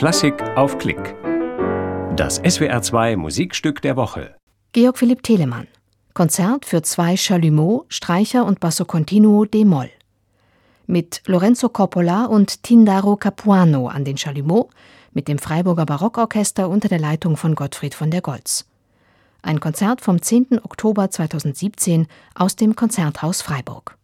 Klassik auf Klick. Das SWR2 Musikstück der Woche. Georg Philipp Telemann. Konzert für zwei Chalumeau, Streicher und Basso Continuo d-Moll. Mit Lorenzo Coppola und Tindaro Capuano an den Chalumeau, mit dem Freiburger Barockorchester unter der Leitung von Gottfried von der Goltz. Ein Konzert vom 10. Oktober 2017 aus dem Konzerthaus Freiburg.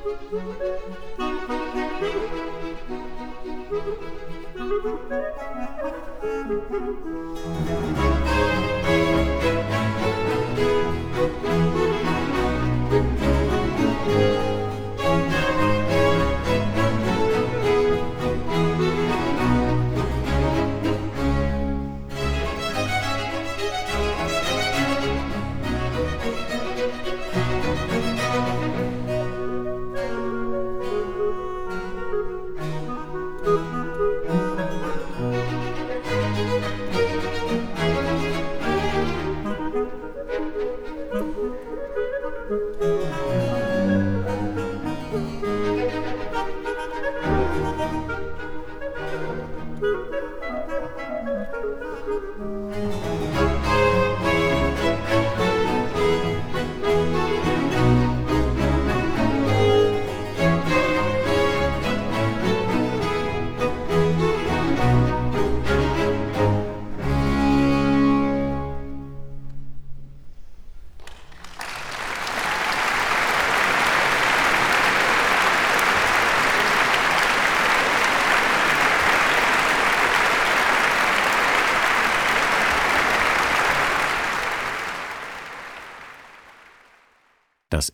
Thank you. thank you